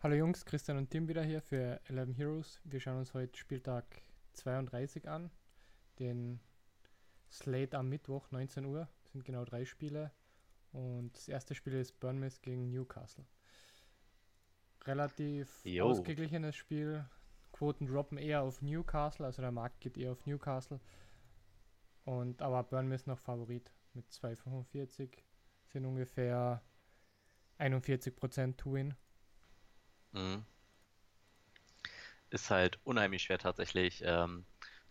Hallo Jungs, Christian und Tim wieder hier für 11 Heroes. Wir schauen uns heute Spieltag 32 an. Den Slate am Mittwoch, 19 Uhr. Das sind genau drei Spiele. Und das erste Spiel ist Bournemouth gegen Newcastle. Relativ Jo. ausgeglichenes Spiel. Quoten droppen eher auf Newcastle, also der Markt geht eher auf Newcastle. Und aber Bournemouth noch Favorit mit 2,45 sind ungefähr 41% To-Win. Mhm. Ist halt unheimlich schwer tatsächlich ähm,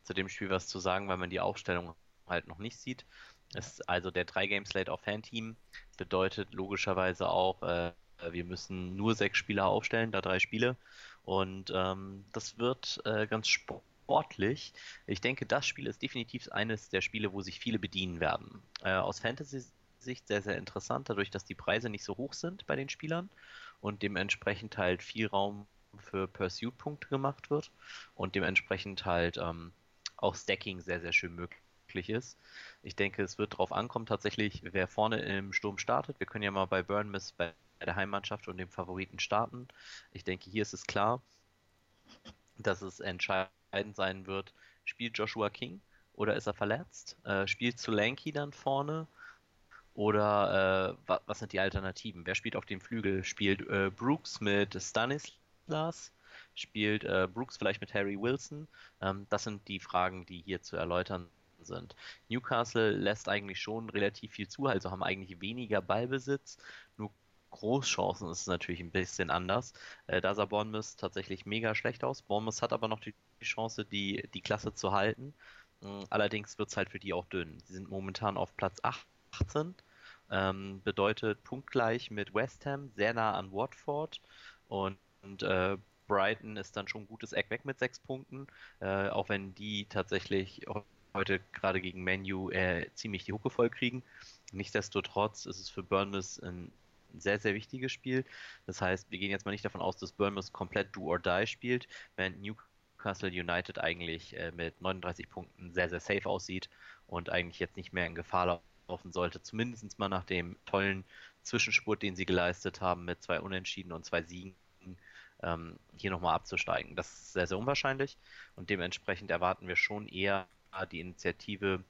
zu dem Spiel was zu sagen, weil man die Aufstellung halt noch nicht sieht. Ist also der 3-Game-Slate auf Fan-Team bedeutet logischerweise auch, äh, wir müssen nur sechs Spieler aufstellen, da drei Spiele. Und ähm, das wird äh, ganz sportlich. Ich denke, das Spiel ist definitiv eines der Spiele, wo sich viele bedienen werden. Äh, aus Fantasy-Sicht sehr, sehr interessant, dadurch, dass die Preise nicht so hoch sind bei den Spielern und dementsprechend halt viel Raum für Pursuit-Punkte gemacht wird und dementsprechend halt ähm, auch Stacking sehr, sehr schön möglich ist. Ich denke, es wird darauf ankommen, tatsächlich, wer vorne im Sturm startet. Wir können ja mal bei Burnmouth bei der Heimmannschaft und dem Favoriten starten. Ich denke, hier ist es klar, dass es entscheidend sein wird, spielt Joshua King oder ist er verletzt? Äh, spielt Solanke dann vorne? Oder äh, wa was sind die Alternativen? Wer spielt auf dem Flügel? Spielt äh, Brooks mit Stanislas? Spielt äh, Brooks vielleicht mit Harry Wilson? Ähm, das sind die Fragen, die hier zu erläutern sind. Newcastle lässt eigentlich schon relativ viel zu, also haben eigentlich weniger Ballbesitz, nur Großchancen ist es natürlich ein bisschen anders. Äh, da sah Bournemouth tatsächlich mega schlecht aus. Bournemouth hat aber noch die Chance, die, die Klasse zu halten. Mm, Allerdings wird es halt für die auch dünn. Sie sind momentan auf Platz 18. Ähm, bedeutet punktgleich mit West Ham, sehr nah an Watford. Und, und äh, Brighton ist dann schon ein gutes Eck weg mit sechs Punkten. Äh, auch wenn die tatsächlich heute gerade gegen Menu äh, ziemlich die Hucke voll kriegen. Nichtsdestotrotz ist es für Bournemouth ein sehr, sehr wichtiges Spiel. Das heißt, wir gehen jetzt mal nicht davon aus, dass Bournemouth komplett Do or Die spielt, während Newcastle United eigentlich äh, mit 39 Punkten sehr, sehr safe aussieht und eigentlich jetzt nicht mehr in Gefahr laufen sollte. Zumindest mal nach dem tollen Zwischenspurt, den sie geleistet haben mit zwei Unentschieden und zwei Siegen, ähm, hier nochmal abzusteigen. Das ist sehr, sehr unwahrscheinlich und dementsprechend erwarten wir schon eher die Initiative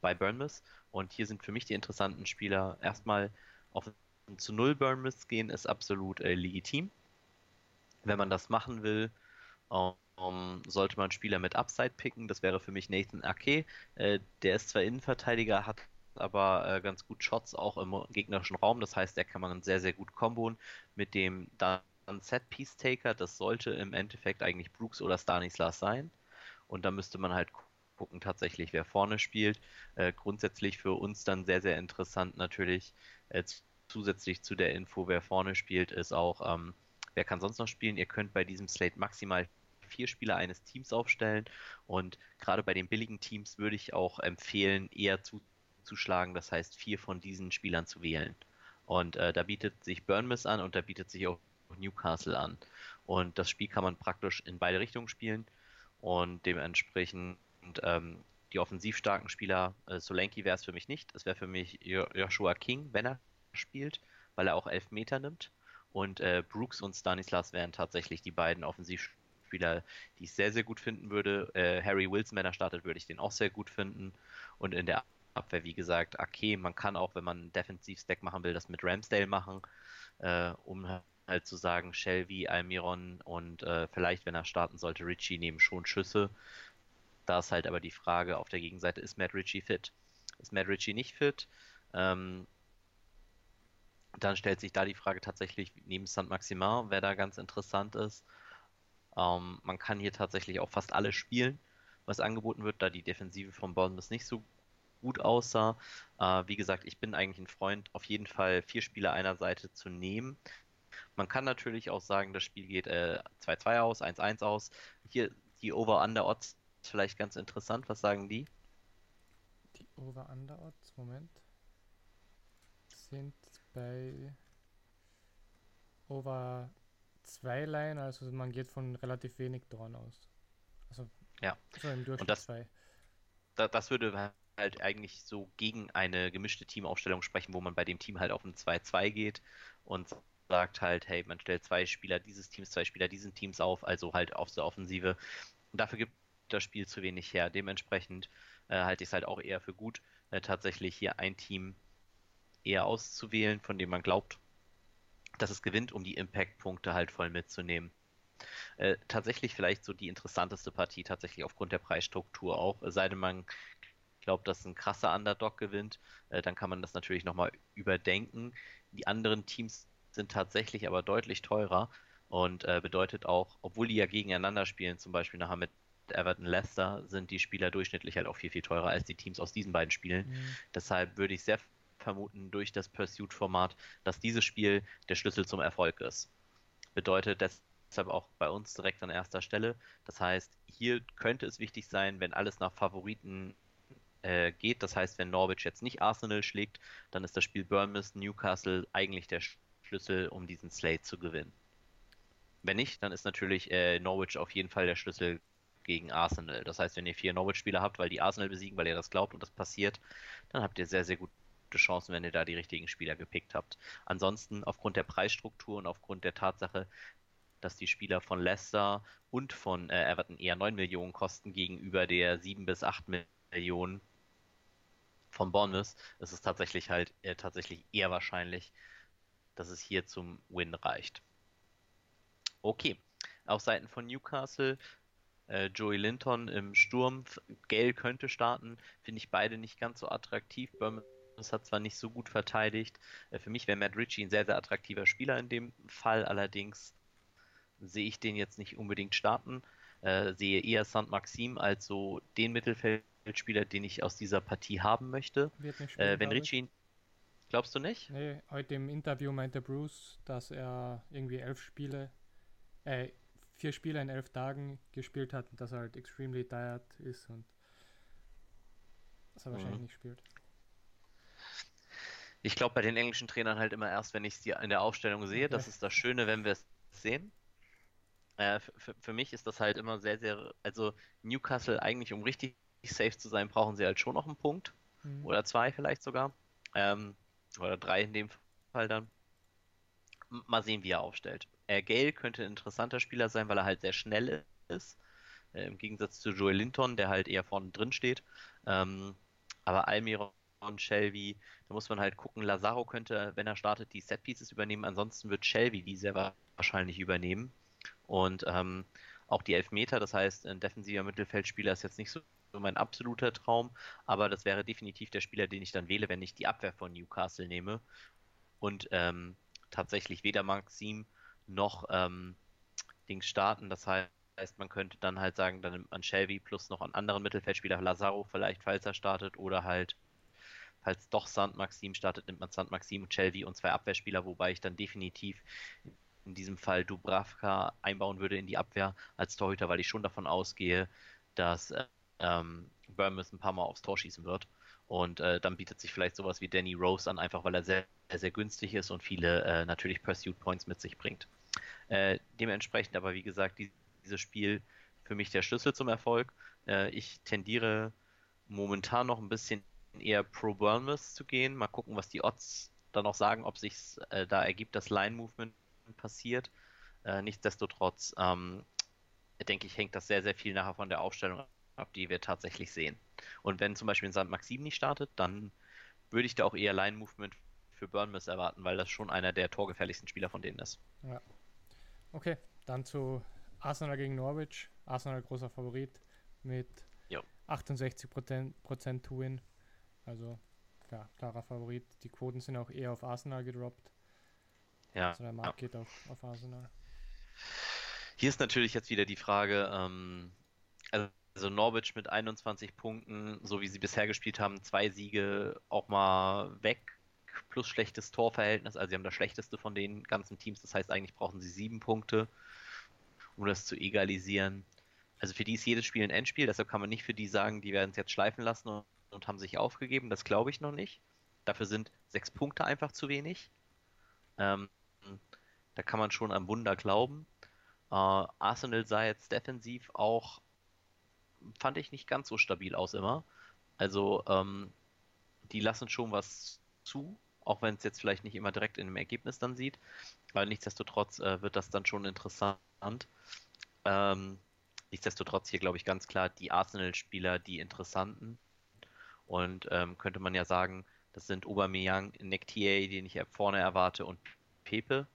bei Bournemouth. Und hier sind für mich die interessanten Spieler erstmal auf zu null Burnmouth gehen ist absolut äh, legitim. Wenn man das machen will, ähm, sollte man Spieler mit Upside picken. Das wäre für mich Nathan Ake. Äh, der ist zwar Innenverteidiger, hat aber äh, ganz gut Shots auch im gegnerischen Raum. Das heißt, der kann man sehr, sehr gut kombon mit dem dann Set-Piece-Taker. Das sollte im Endeffekt eigentlich Brooks oder Stanislas sein. Und da müsste man halt gucken, tatsächlich, wer vorne spielt. Äh, grundsätzlich für uns dann sehr, sehr interessant natürlich äh, zusätzlich zu der Info, wer vorne spielt, ist auch, ähm, wer kann sonst noch spielen. Ihr könnt bei diesem Slate maximal vier Spieler eines Teams aufstellen und gerade bei den billigen Teams würde ich auch empfehlen, eher zuzuschlagen, das heißt vier von diesen Spielern zu wählen. Und äh, da bietet sich Burnmouth an und da bietet sich auch Newcastle an. Und das Spiel kann man praktisch in beide Richtungen spielen und dementsprechend ähm, die offensiv starken Spieler, äh, Solanke wäre es für mich nicht. Es wäre für mich Joshua King, wenn er spielt, weil er auch elf Meter nimmt. Und äh, Brooks und Stanislas wären tatsächlich die beiden Offensivspieler, die ich sehr, sehr gut finden würde. Äh, Harry Wilson, wenn er startet, würde ich den auch sehr gut finden. Und in der Abwehr, wie gesagt, okay, man kann auch, wenn man einen Defensiv-Stack machen will, das mit Ramsdale machen, äh, um halt zu sagen, Shelby, Almiron und äh, vielleicht, wenn er starten sollte, Richie nehmen schon Schüsse. Da ist halt aber die Frage auf der Gegenseite, ist Matt Ritchie fit? Ist Matt Ritchie nicht fit? Ähm, dann stellt sich da die Frage tatsächlich neben St. Maximin, wer da ganz interessant ist. Ähm, man kann hier tatsächlich auch fast alles spielen, was angeboten wird, da die Defensive von Bournemouth nicht so gut aussah. Äh, wie gesagt, ich bin eigentlich ein Freund, auf jeden Fall vier Spieler einer Seite zu nehmen. Man kann natürlich auch sagen, das Spiel geht 2-2 äh, aus, 1-1 aus. Hier die Over-Under-Odds vielleicht ganz interessant. Was sagen die? Die Over-Under-Odds, Moment sind bei over 2 Line, also man geht von relativ wenig Dorn aus. Also, ja. so im Durchschnitt Und das, zwei. Da, das würde halt eigentlich so gegen eine gemischte Teamaufstellung sprechen, wo man bei dem Team halt auf ein 2-2 geht und sagt halt, hey, man stellt zwei Spieler dieses Teams, zwei Spieler diesen Teams auf, also halt auf der Offensive. Und dafür gibt das Spiel zu wenig her. Dementsprechend äh, halte ich es halt auch eher für gut, äh, tatsächlich hier ein Team eher auszuwählen, von dem man glaubt, dass es gewinnt, um die Impact-Punkte halt voll mitzunehmen. Äh, tatsächlich vielleicht so die interessanteste Partie, tatsächlich aufgrund der Preisstruktur auch, sei denn man glaubt, dass ein krasser Underdog gewinnt, äh, dann kann man das natürlich nochmal überdenken. Die anderen Teams sind tatsächlich aber deutlich teurer und äh, bedeutet auch, obwohl die ja gegeneinander spielen, zum Beispiel nachher mit Everton Leicester, sind die Spieler durchschnittlich halt auch viel, viel teurer als die Teams aus diesen beiden Spielen. Mhm. Deshalb würde ich sehr vermuten durch das Pursuit-Format, dass dieses Spiel der Schlüssel zum Erfolg ist. Bedeutet deshalb auch bei uns direkt an erster Stelle. Das heißt, hier könnte es wichtig sein, wenn alles nach Favoriten äh, geht. Das heißt, wenn Norwich jetzt nicht Arsenal schlägt, dann ist das Spiel Bournemouth Newcastle eigentlich der Schlüssel, um diesen Slate zu gewinnen. Wenn nicht, dann ist natürlich äh, Norwich auf jeden Fall der Schlüssel gegen Arsenal. Das heißt, wenn ihr vier Norwich-Spieler habt, weil die Arsenal besiegen, weil ihr das glaubt und das passiert, dann habt ihr sehr, sehr gute Chancen, wenn ihr da die richtigen Spieler gepickt habt. Ansonsten, aufgrund der Preisstruktur und aufgrund der Tatsache, dass die Spieler von Leicester und von äh, Everton eher 9 Millionen kosten gegenüber der 7 bis 8 Millionen von Bournemouth, ist es tatsächlich halt äh, tatsächlich eher wahrscheinlich, dass es hier zum Win reicht. Okay, auf Seiten von Newcastle äh, Joey Linton im Sturm, Gale könnte starten, finde ich beide nicht ganz so attraktiv. Bournemouth hat zwar nicht so gut verteidigt, äh, für mich wäre Matt Ritchie ein sehr, sehr attraktiver Spieler in dem Fall, allerdings sehe ich den jetzt nicht unbedingt starten, äh, sehe eher St. Maxim als so den Mittelfeld Spieler, den ich aus dieser Partie haben möchte. Wird nicht spielen, äh, wenn Richie. Glaubst du nicht? Nee, heute im Interview meinte Bruce, dass er irgendwie elf Spiele, äh, vier Spiele in elf Tagen gespielt hat und dass er halt extremely tired ist und dass er mhm. wahrscheinlich nicht spielt. Ich glaube bei den englischen Trainern halt immer erst, wenn ich sie in der Aufstellung sehe. Das ist das Schöne, wenn wir es sehen. Äh, für mich ist das halt immer sehr, sehr, also Newcastle eigentlich um richtig safe zu sein, brauchen sie halt schon noch einen Punkt. Mhm. Oder zwei vielleicht sogar. Ähm, oder drei in dem Fall dann. Mal sehen, wie er aufstellt. Äh, Gale könnte ein interessanter Spieler sein, weil er halt sehr schnell ist. Äh, Im Gegensatz zu Joel Linton, der halt eher vorne drin steht. Ähm, aber Almiron Shelby, da muss man halt gucken. Lazaro könnte, wenn er startet, die Set-Pieces übernehmen. Ansonsten wird Shelby die sehr wahrscheinlich übernehmen. Und ähm, auch die Elfmeter, das heißt, ein defensiver Mittelfeldspieler ist jetzt nicht so mein absoluter Traum, aber das wäre definitiv der Spieler, den ich dann wähle, wenn ich die Abwehr von Newcastle nehme. Und ähm, tatsächlich weder Maxim noch ähm, Dings starten. Das heißt, man könnte dann halt sagen, dann nimmt man Shelby plus noch einen anderen Mittelfeldspieler, Lazaro vielleicht, falls er startet, oder halt, falls doch Sand Maxim startet, nimmt man Sand Maxim, Shelby und zwei Abwehrspieler, wobei ich dann definitiv in diesem Fall Dubravka einbauen würde in die Abwehr als Torhüter, weil ich schon davon ausgehe, dass äh, ähm, Bournemouth ein paar Mal aufs Tor schießen wird. Und äh, dann bietet sich vielleicht sowas wie Danny Rose an, einfach weil er sehr, sehr, günstig ist und viele äh, natürlich Pursuit Points mit sich bringt. Äh, dementsprechend aber, wie gesagt, die, dieses Spiel für mich der Schlüssel zum Erfolg. Äh, ich tendiere momentan noch ein bisschen eher pro Bournemouth zu gehen. Mal gucken, was die Odds dann noch sagen, ob sich äh, da ergibt, dass Line Movement passiert. Äh, nichtsdestotrotz ähm, denke ich, hängt das sehr, sehr viel nachher von der Aufstellung ab, die wir tatsächlich sehen. Und wenn zum Beispiel ein St. Maxim nicht startet, dann würde ich da auch eher Line-Movement für Burnmouth erwarten, weil das schon einer der torgefährlichsten Spieler von denen ist. Ja. Okay, dann zu Arsenal gegen Norwich. Arsenal großer Favorit mit jo. 68 Prozent to win. Also ja, klarer Favorit. Die Quoten sind auch eher auf Arsenal gedroppt. Ja. Also der Markt ja. geht auf, auf Arsenal. Hier ist natürlich jetzt wieder die Frage, ähm, also also Norwich mit 21 Punkten, so wie sie bisher gespielt haben, zwei Siege auch mal weg, plus schlechtes Torverhältnis. Also sie haben das schlechteste von den ganzen Teams. Das heißt, eigentlich brauchen sie sieben Punkte, um das zu egalisieren. Also für die ist jedes Spiel ein Endspiel, deshalb kann man nicht für die sagen, die werden es jetzt schleifen lassen und, und haben sich aufgegeben. Das glaube ich noch nicht. Dafür sind sechs Punkte einfach zu wenig. Ähm, da kann man schon am Wunder glauben. Äh, Arsenal sah jetzt defensiv auch fand ich nicht ganz so stabil aus immer. Also, ähm, die lassen schon was zu auch wenn es jetzt vielleicht nicht immer direkt in dem Ergebnis dann sieht. Aber nichtsdestotrotz äh, wird das dann schon interessant. Ähm, nichtsdestotrotz hier, glaube ich, ganz klar die Arsenal-Spieler, die interessanten. Und ähm, könnte man ja sagen, das sind Aubameyang, Nektier, den ich vorne erwarte, und Pepe.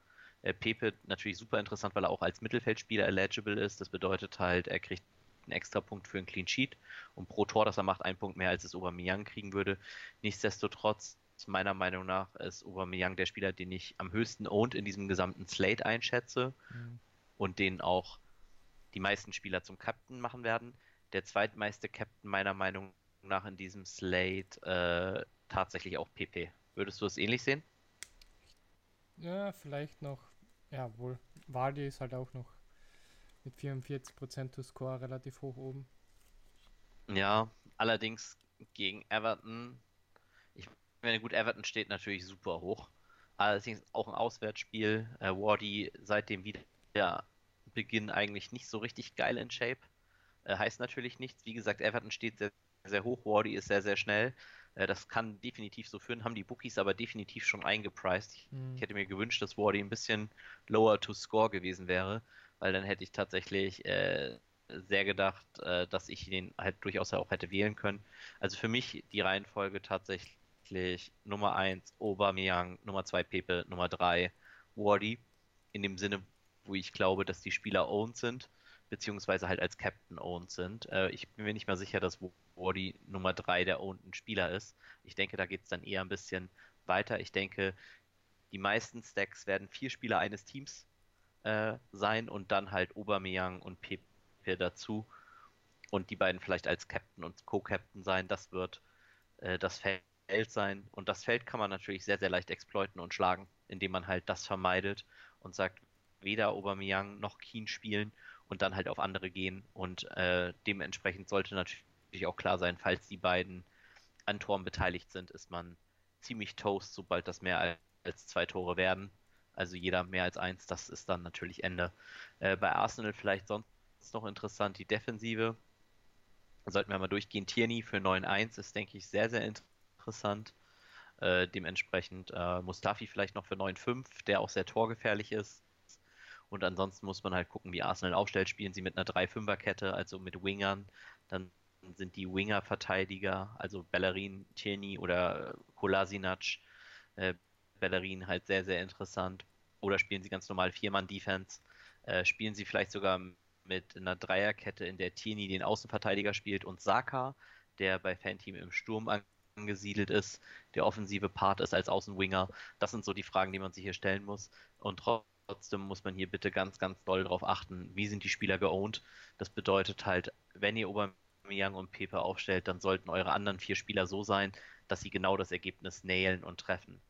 Äh, Pepe natürlich super interessant, weil er auch als Mittelfeldspieler eligible ist. Das bedeutet halt, er kriegt einen extra Punkt für einen Clean Sheet und pro Tor, das er macht, einen Punkt mehr, als es Aubameyang kriegen würde. Nichtsdestotrotz, meiner Meinung nach, ist Aubameyang der Spieler, den ich am höchsten owned in diesem gesamten Slate einschätze mhm. und den auch die meisten Spieler zum Captain machen werden. Der zweitmeiste Captain meiner Meinung nach in diesem Slate äh, tatsächlich auch PP. Würdest du es ähnlich sehen? Ja, vielleicht noch. Ja, wohl. Vardy ist halt auch noch mit 44% to Score relativ hoch oben. Ja, allerdings gegen Everton. Ich meine, gut, Everton steht natürlich super hoch. Allerdings auch ein Auswärtsspiel. Äh, Wardy seit dem Wiederbeginn eigentlich nicht so richtig geil in Shape. Äh, heißt natürlich nichts. Wie gesagt, Everton steht sehr, sehr hoch. Wardy ist sehr, sehr schnell. Äh, das kann definitiv so führen, haben die Bookies aber definitiv schon eingepreist. Ich, mhm. ich hätte mir gewünscht, dass Wardy ein bisschen lower to score gewesen wäre, weil dann hätte ich tatsächlich äh, sehr gedacht, äh, dass ich den halt durchaus auch hätte wählen können. Also für mich die Reihenfolge tatsächlich Nummer 1 Aubameyang, Nummer 2 Pepe, Nummer 3 Wardy. In dem Sinne, wo ich glaube, dass die Spieler owned sind, beziehungsweise halt als Captain owned sind. Äh, ich bin mir nicht mal sicher, dass Wardy Nummer 3 der owned Spieler ist. Ich denke, da geht es dann eher ein bisschen weiter. Ich denke, die meisten Stacks werden vier Spieler eines Teams äh, sein und dann halt Aubameyang und Pepe dazu. Und die beiden vielleicht als Captain und Co-Captain sein. Das wird äh, das Feld sein. Und das Feld kann man natürlich sehr, sehr leicht exploiten und schlagen, indem man halt das vermeidet und sagt, weder Aubameyang noch Keen spielen und dann halt auf andere gehen. Und äh, dementsprechend sollte natürlich auch klar sein, falls die beiden an Toren beteiligt sind, ist man ziemlich toast, sobald das mehr als zwei Tore werden also jeder mehr als eins, das ist dann natürlich Ende. Äh, bei Arsenal vielleicht sonst noch interessant die Defensive. Sollten wir mal durchgehen. Tierney für 9-1 ist, denke ich, sehr, sehr interessant. Äh, dementsprechend äh, Mustafi vielleicht noch für 9-5, der auch sehr torgefährlich ist. Und ansonsten muss man halt gucken, wie Arsenal aufstellt. Spielen sie mit einer 3-5er-Kette, also mit Wingern. Dann sind die Winger-Verteidiger, also Bellerin, Tierney oder Kolasinac, äh, Bellerin halt sehr, sehr interessant. Oder spielen sie ganz normal Viermann-Defense? Äh, spielen sie vielleicht sogar mit einer Dreierkette, in der Tierney den Außenverteidiger spielt und Saka, der bei Fanteam im Sturm angesiedelt ist, der offensive Part ist als Außenwinger. Das sind so die Fragen, die man sich hier stellen muss. Und trotzdem muss man hier bitte ganz, ganz doll darauf achten, wie sind die Spieler geowned. Das bedeutet halt, wenn ihr Aubameyang und Pepe aufstellt, dann sollten eure anderen vier Spieler so sein, dass sie genau das Ergebnis nailen und treffen.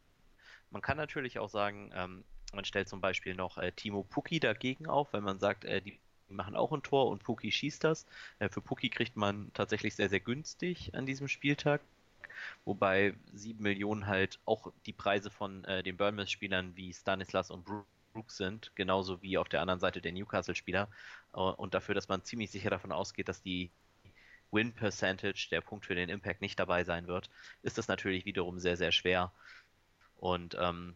Man kann natürlich auch sagen, ähm, man stellt zum Beispiel noch äh, Timo Puki dagegen auf, wenn man sagt, äh, die machen auch ein Tor und Puki schießt das. Äh, für Puki kriegt man tatsächlich sehr, sehr günstig an diesem Spieltag. Wobei 7 Millionen halt auch die Preise von äh, den Bournemouth-Spielern wie Stanislas und Brooks sind, genauso wie auf der anderen Seite der Newcastle-Spieler. Äh, und dafür, dass man ziemlich sicher davon ausgeht, dass die Win Percentage, der Punkt für den Impact, nicht dabei sein wird, ist das natürlich wiederum sehr, sehr schwer. Und ähm,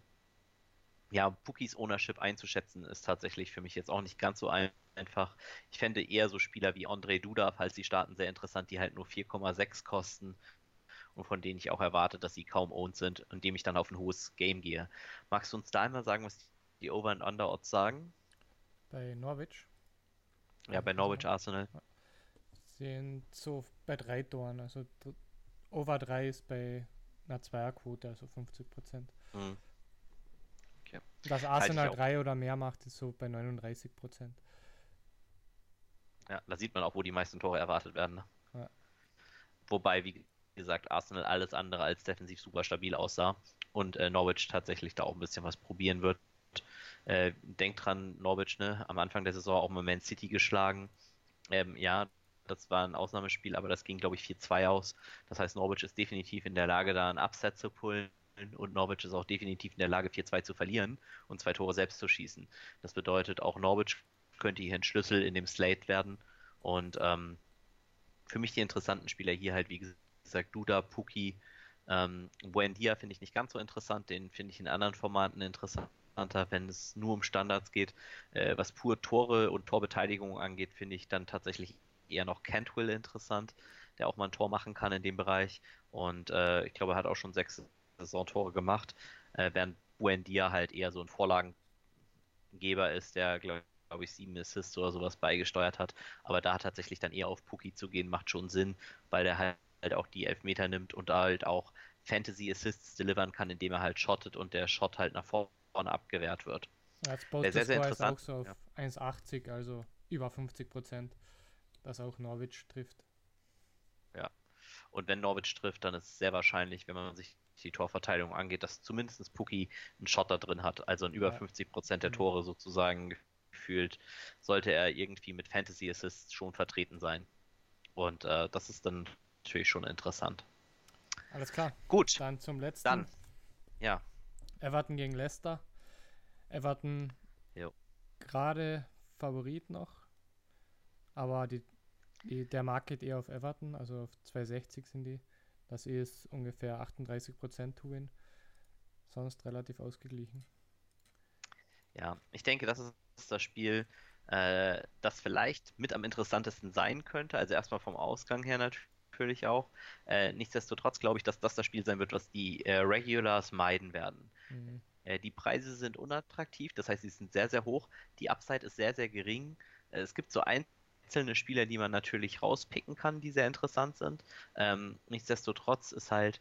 ja, Pukis Ownership einzuschätzen ist tatsächlich für mich jetzt auch nicht ganz so einfach. Ich fände eher so Spieler wie André Duda, falls sie starten, sehr interessant, die halt nur 4,6 kosten und von denen ich auch erwarte, dass sie kaum owned sind, indem ich dann auf ein hohes Game gehe. Magst du uns da einmal sagen, was die Over- und Under-Odds sagen? Bei Norwich? Ja, bei Norwich Arsenal. Sind so bei drei Toren, also Over 3 ist bei einer Zweierquote, also 50 Prozent. Mhm. Okay. Dass Arsenal drei oder mehr macht, ist so bei 39 Prozent. Ja, da sieht man auch, wo die meisten Tore erwartet werden. Ne? Ja. Wobei, wie gesagt, Arsenal alles andere als defensiv super stabil aussah und äh, Norwich tatsächlich da auch ein bisschen was probieren wird. Äh, denkt dran, Norwich, ne, am Anfang der Saison auch mal Man City geschlagen. Ähm, ja, das war ein Ausnahmespiel, aber das ging, glaube ich, 4-2 aus. Das heißt, Norwich ist definitiv in der Lage, da ein Upset zu pullen. Und Norwich ist auch definitiv in der Lage, 4-2 zu verlieren und zwei Tore selbst zu schießen. Das bedeutet, auch Norwich könnte hier ein Schlüssel in dem Slate werden. Und ähm, für mich die interessanten Spieler hier halt, wie gesagt, Duda, Puki, Ähm, Buendia finde ich nicht ganz so interessant, den finde ich in anderen Formaten interessanter, wenn es nur um Standards geht. Äh, was pur Tore und Torbeteiligung angeht, finde ich dann tatsächlich eher noch Cantwill interessant, der auch mal ein Tor machen kann in dem Bereich. Und äh, ich glaube, er hat auch schon sechs Saisontore gemacht, äh, während Buendia halt eher so ein Vorlagengeber ist, der, glaube glaube ich, sieben Assists oder sowas beigesteuert hat. Aber da tatsächlich dann eher auf Puki zu gehen, macht schon Sinn, weil der halt auch die Elfmeter nimmt und halt auch Fantasy Assists delivern kann, indem er halt shottet und der Shot halt nach vorne abgewehrt wird. Ja, jetzt baut sehr, sehr interessant. Auch so auf ja. 1,80, also über 50 Prozent, dass auch Norwich trifft. Ja. Und wenn Norwich trifft, dann ist es sehr wahrscheinlich, wenn man sich die Torverteidigung angeht, dass zumindest Puki einen Shot da drin hat, also in über ja. 50 Prozent der mhm. Tore sozusagen gefühlt, sollte er irgendwie mit Fantasy Assists schon vertreten sein. Und äh, das ist dann natürlich schon interessant. Alles klar. Gut. Dann zum letzten. Dann, ja. Everton gegen Leicester. Everton gerade Favorit noch. Aber die, die, der Markt geht eher auf Everton, also auf 260 sind die. Das ist ungefähr 38% to win. Sonst relativ ausgeglichen. Ja, ich denke, das ist das Spiel, äh, das vielleicht mit am interessantesten sein könnte. Also erstmal vom Ausgang her natürlich auch. Äh, nichtsdestotrotz glaube ich, dass das das Spiel sein wird, was die äh, Regulars meiden werden. Mhm. Äh, die Preise sind unattraktiv, das heißt, sie sind sehr, sehr hoch. Die Upside ist sehr, sehr gering. Äh, es gibt so einzelne Spieler, die man natürlich rauspicken kann, die sehr interessant sind. Ähm, nichtsdestotrotz ist halt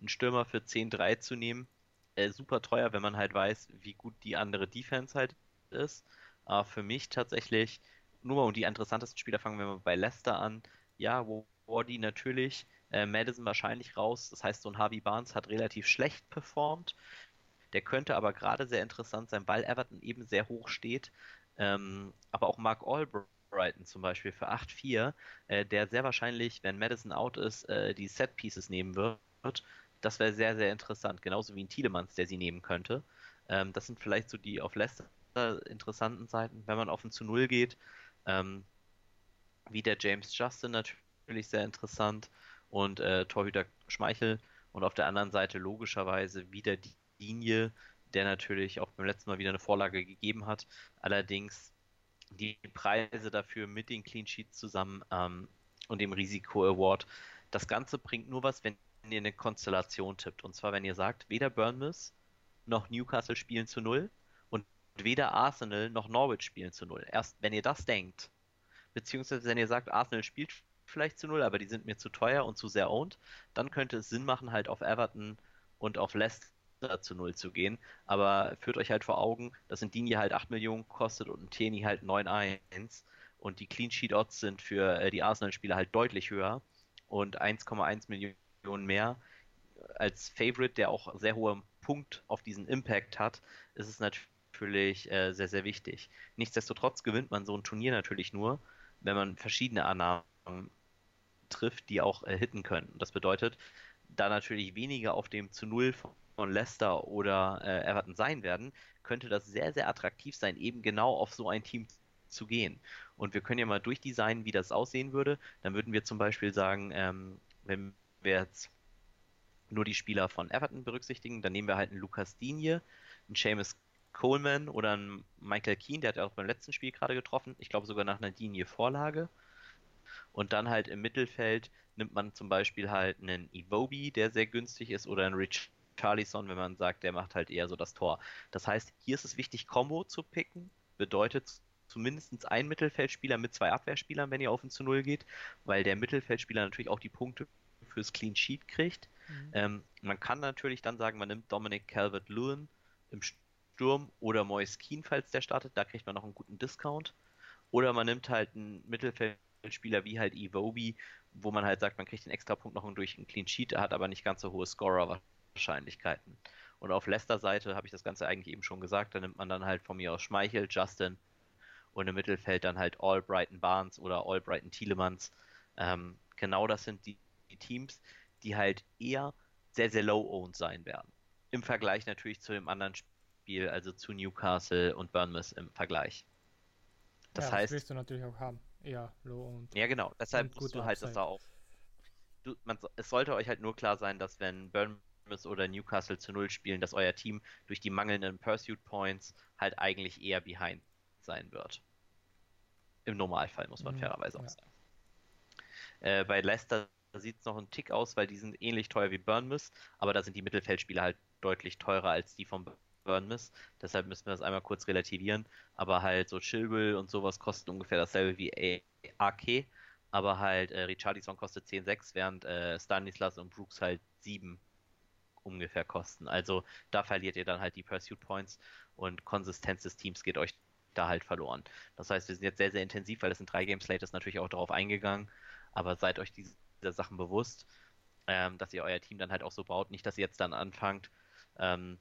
ein Stürmer für 10-3 zu nehmen, äh, super teuer, wenn man halt weiß, wie gut die andere Defense halt ist. Aber für mich tatsächlich, nur mal um die interessantesten Spieler fangen wir mal bei Leicester an. Ja, Wardy natürlich, äh, Madison wahrscheinlich raus. Das heißt, so ein Harvey Barnes hat relativ schlecht performt. Der könnte aber gerade sehr interessant sein, weil Everton eben sehr hoch steht. Ähm, aber auch Mark Albrighton zum Beispiel für 8-4, äh, der sehr wahrscheinlich, wenn Madison out ist, äh, die Set Pieces nehmen wird. Das wäre sehr, sehr interessant. Genauso wie ein Tielemans, der sie nehmen könnte. Ähm, das sind vielleicht so die auf Leicester interessanten Seiten, wenn man auf ein zu Null geht. Ähm, wie der James Justin natürlich sehr interessant und äh, Torhüter Schmeichel und auf der anderen Seite logischerweise wieder die Linie, der natürlich auch beim letzten Mal wieder eine Vorlage gegeben hat. Allerdings die Preise dafür mit den Clean Sheets zusammen ähm, und dem Risiko Award. Das Ganze bringt nur was, wenn ihr eine Konstellation tippt. Und zwar, wenn ihr sagt, weder Burnmouth noch Newcastle spielen zu null, weder Arsenal noch Norwich spielen zu null. Erst wenn ihr das denkt, beziehungsweise wenn ihr sagt, Arsenal spielt vielleicht zu null, aber die sind mir zu teuer und zu sehr owned, dann könnte es Sinn machen, halt auf Everton und auf Leicester zu null zu gehen. Aber führt euch halt vor Augen, dass ein Dini halt 8 Millionen kostet und ein Teni halt 9,1 und die Clean Sheet Odds sind für äh, die Arsenal-Spieler halt deutlich höher und 1,1 Millionen mehr. Als Favorite, der auch sehr hohen Punkt auf diesen Impact hat, ist es natürlich natürlich äh, sehr, sehr wichtig. Nichtsdestotrotz gewinnt man so ein Turnier natürlich nur, wenn man verschiedene Annahmen trifft, die auch äh, hitten können. Das bedeutet, da natürlich weniger auf dem zu Null von Leicester oder äh, Everton sein werden, könnte das sehr, sehr attraktiv sein, eben genau auf so ein Team zu gehen. Und wir können ja mal durchdesignen, wie das aussehen würde. Dann würden wir zum Beispiel sagen, ähm, wenn wir jetzt nur die Spieler von Everton berücksichtigen, dann nehmen wir halt einen Lukas Digne, einen Seamus Coleman oder ein Michael Keane, der hat ja auch beim letzten Spiel gerade getroffen, ich glaube sogar nach einer Linie-Vorlage. Und dann halt im Mittelfeld nimmt man zum Beispiel halt einen Iwobi, der sehr günstig ist, oder einen Rich Charlison, wenn man sagt, der macht halt eher so das Tor. Das heißt, hier ist es wichtig, Combo zu picken, bedeutet zumindest ein Mittelfeldspieler mit zwei Abwehrspielern, wenn ihr auf ein zu Null geht, weil der Mittelfeldspieler natürlich auch die Punkte fürs Clean Sheet kriegt. Mhm. Ähm, man kann natürlich dann sagen, man nimmt Dominic Calvert-Lewin im Sturm oder Mois Keen, falls der startet, da kriegt man noch einen guten Discount. Oder man nimmt halt einen Mittelfeldspieler wie halt Iwobi, wo man halt sagt, man kriegt den extra Punkt noch durch einen Clean Sheet, er hat aber nicht ganz so hohe Scorer-Wahrscheinlichkeiten. Und auf Leicester-Seite habe ich das Ganze eigentlich eben schon gesagt, da nimmt man dann halt von mir aus Schmeichel, Justin und im Mittelfeld dann halt Albrighton Barnes oder Albrighton Tielemans. Ähm, genau das sind die, die Teams, die halt eher sehr, sehr low-owned sein werden. Im Vergleich natürlich zu dem anderen Spiel also zu Newcastle und Bournemouth im Vergleich. Das ja, heißt. Das willst du natürlich auch haben. Ja, low und. Ja, genau. Deshalb musst du halt das da auch. du, man, es sollte euch halt nur klar sein, dass wenn Bournemouth oder Newcastle zu Null spielen, dass euer Team durch die mangelnden Pursuit Points halt eigentlich eher behind sein wird. Im Normalfall, muss man mhm, fairerweise ja. auch sagen. Äh, bei Leicester sieht es noch ein Tick aus, weil die sind ähnlich teuer wie Bournemouth, aber da sind die Mittelfeldspieler halt deutlich teurer als die von Bournemouth. Deshalb müssen wir das einmal kurz relativieren. Aber halt so Chilwell und sowas kosten ungefähr dasselbe wie AK. Aber halt äh, Richarlison kostet 10,6, während äh, Stanislas und Brooks halt 7 ungefähr kosten. Also da verliert ihr dann halt die Pursuit Points und Konsistenz des Teams geht euch da halt verloren. Das heißt, wir sind jetzt sehr, sehr intensiv, weil das in drei Game Slate ist natürlich auch darauf eingegangen. Aber seid euch diese Sachen bewusst, ähm, dass ihr euer Team dann halt auch so baut. Nicht, dass ihr jetzt dann anfangt, ähm,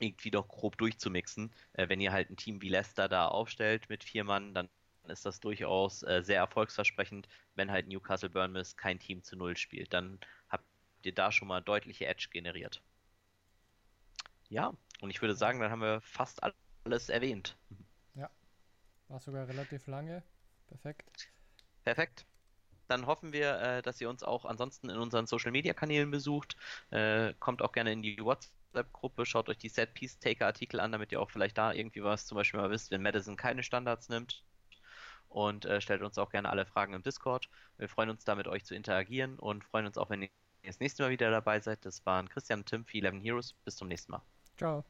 irgendwie doch grob durchzumixen. Äh, wenn ihr halt ein Team wie Leicester da aufstellt mit vier Mann, dann ist das durchaus äh, sehr erfolgsversprechend, wenn halt Newcastle Burnmouth kein Team zu Null spielt. Dann habt ihr da schon mal deutliche Edge generiert. Ja, und ich würde sagen, dann haben wir fast alles erwähnt. Ja, war sogar relativ lange. Perfekt. Perfekt. Dann hoffen wir, äh, dass ihr uns auch ansonsten in unseren Social Media Kanälen besucht. Äh, kommt auch gerne in die WhatsApp-Gruppe, schaut euch die Set Piece Taker Artikel an, damit ihr auch vielleicht da irgendwie was zum Beispiel mal wisst, wenn Madison keine Standards nimmt. Und äh, stellt uns auch gerne alle Fragen im Discord. Wir freuen uns da mit euch zu interagieren und freuen uns auch, wenn ihr das nächste Mal wieder dabei seid. Das waren Christian und Tim für 11 Heroes. Bis zum nächsten Mal. Ciao.